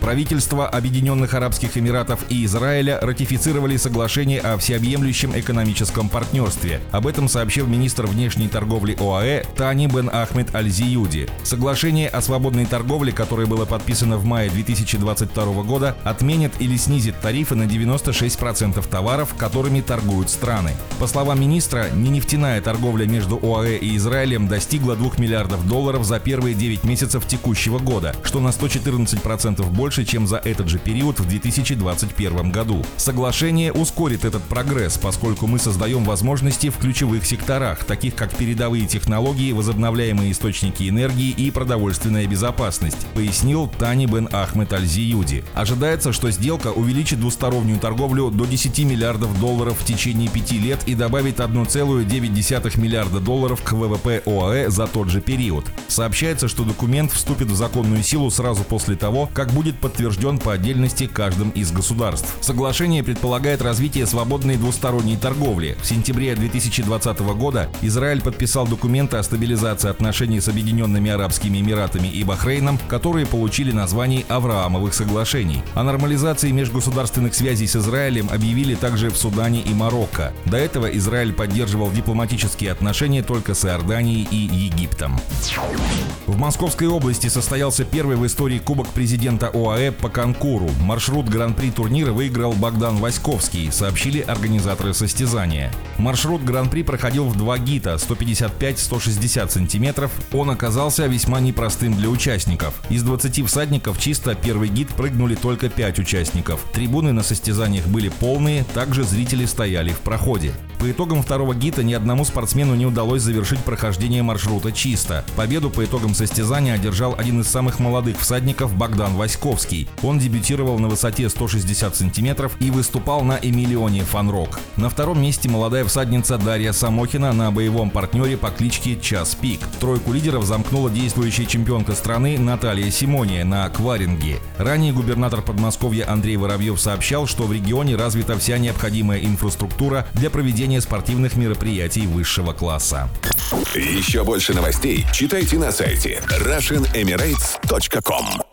Правительства Объединенных Арабских Эмиратов и Израиля ратифицировали соглашение о всеобъемлющем экономическом партнерстве. Об этом сообщил министр внешней торговли ОАЭ Тани Бен Ахмед Аль-Зиюди. Соглашение о свободной торговле, которое было подписано в мае 2022 года, отменит или снизит тарифы на 96% товаров, которыми торгуют страны. По словам министра, не нефтяная торговля между ОАЭ и Израилем достигла 2 миллиардов долларов за первые 9 месяцев текущего года, что на 114% больше больше, чем за этот же период в 2021 году. Соглашение ускорит этот прогресс, поскольку мы создаем возможности в ключевых секторах, таких как передовые технологии, возобновляемые источники энергии и продовольственная безопасность, пояснил Тани Бен Ахмед Аль-Зиюди. Ожидается, что сделка увеличит двустороннюю торговлю до 10 миллиардов долларов в течение пяти лет и добавит 1,9 миллиарда долларов к ВВП ОАЭ за тот же период. Сообщается, что документ вступит в законную силу сразу после того, как будет подтвержден по отдельности каждым из государств. Соглашение предполагает развитие свободной двусторонней торговли. В сентябре 2020 года Израиль подписал документы о стабилизации отношений с Объединенными Арабскими Эмиратами и Бахрейном, которые получили название Авраамовых соглашений. О нормализации межгосударственных связей с Израилем объявили также в Судане и Марокко. До этого Израиль поддерживал дипломатические отношения только с Иорданией и Египтом. В Московской области состоялся первый в истории Кубок президента ОАЭ по конкуру. Маршрут Гран-при турнира выиграл Богдан Васьковский, сообщили организаторы состязания. Маршрут Гран-при проходил в два гита 155-160 сантиметров. Он оказался весьма непростым для участников. Из 20 всадников чисто первый гид прыгнули только 5 участников. Трибуны на состязаниях были полные, также зрители стояли в проходе. По итогам второго гита ни одному спортсмену не удалось завершить прохождение маршрута чисто. Победу по итогам состязания одержал один из самых молодых всадников Богдан Васьковский. Он дебютировал на высоте 160 сантиметров и выступал на Эмилионе Фанрок. На втором месте молодая всадница Дарья Самохина на боевом партнере по кличке Час Пик. Тройку лидеров замкнула действующая чемпионка страны Наталья Симония на Кваринге. Ранее губернатор Подмосковья Андрей Воробьев сообщал, что в регионе развита вся необходимая инфраструктура для проведения проведения спортивных мероприятий высшего класса. Еще больше новостей читайте на сайте RussianEmirates.com